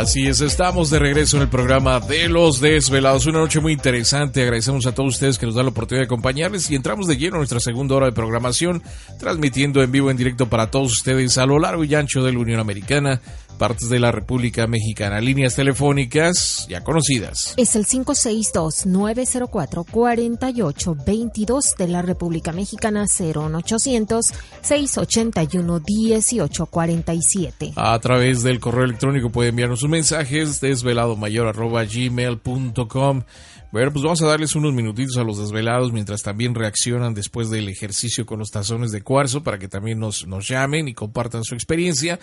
Así es, estamos de regreso en el programa de Los Desvelados. Una noche muy interesante. Agradecemos a todos ustedes que nos dan la oportunidad de acompañarles y entramos de lleno a nuestra segunda hora de programación, transmitiendo en vivo, en directo para todos ustedes a lo largo y ancho de la Unión Americana, partes de la República Mexicana, líneas telefónicas ya conocidas. Es el 562-904-4822 de la República Mexicana, 01800-681-1847. A través del correo electrónico puede enviarnos sus mensajes desveladomayor.gmail.com bueno, pues vamos a darles unos minutitos a los desvelados mientras también reaccionan después del ejercicio con los tazones de cuarzo para que también nos, nos llamen y compartan su experiencia.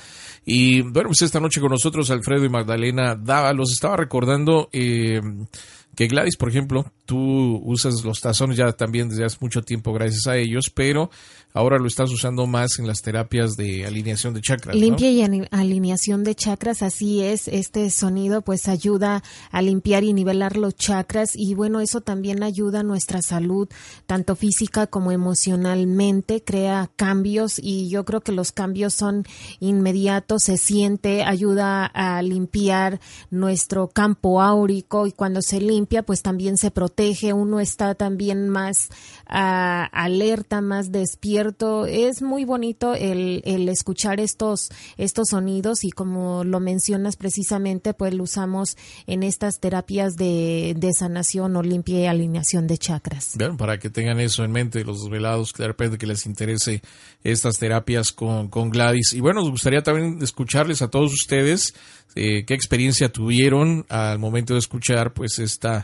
Y bueno, pues esta noche con nosotros Alfredo y Magdalena Dava los estaba recordando eh, que Gladys, por ejemplo, tú usas los tazones ya también desde hace mucho tiempo gracias a ellos, pero ahora lo estás usando más en las terapias de alineación de chakras. Limpia y alineación de chakras, así es. Este sonido pues ayuda a limpiar y nivelar los chakras y bueno, eso también ayuda a nuestra salud, tanto física como emocionalmente, crea cambios y yo creo que los cambios son inmediatos, se siente, ayuda a limpiar nuestro campo áurico y cuando se limpia pues también se protege, uno está también más uh, alerta, más despierto es muy bonito el, el, escuchar estos, estos sonidos y como lo mencionas precisamente, pues lo usamos en estas terapias de, de sanación o limpia y alineación de chakras. Bien, para que tengan eso en mente, los desvelados, que de repente que les interese estas terapias con, con Gladys. Y bueno, nos gustaría también escucharles a todos ustedes eh, qué experiencia tuvieron al momento de escuchar pues esta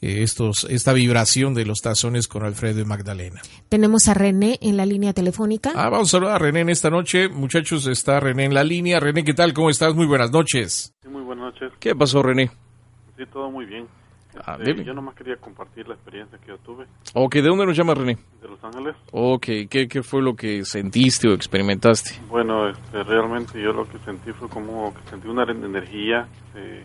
estos, esta vibración de los tazones con Alfredo y Magdalena. Tenemos a René en la línea telefónica. Ah, vamos a saludar a René en esta noche. Muchachos, está René en la línea. René, ¿qué tal? ¿Cómo estás? Muy buenas noches. Sí, muy buenas noches. ¿Qué pasó, René? Sí, todo muy bien. Ah, este, yo nomás quería compartir la experiencia que yo tuve. Ok, ¿de dónde nos llama René? De Los Ángeles. Ok, ¿qué, qué fue lo que sentiste o experimentaste? Bueno, este, realmente yo lo que sentí fue como que sentí una energía eh,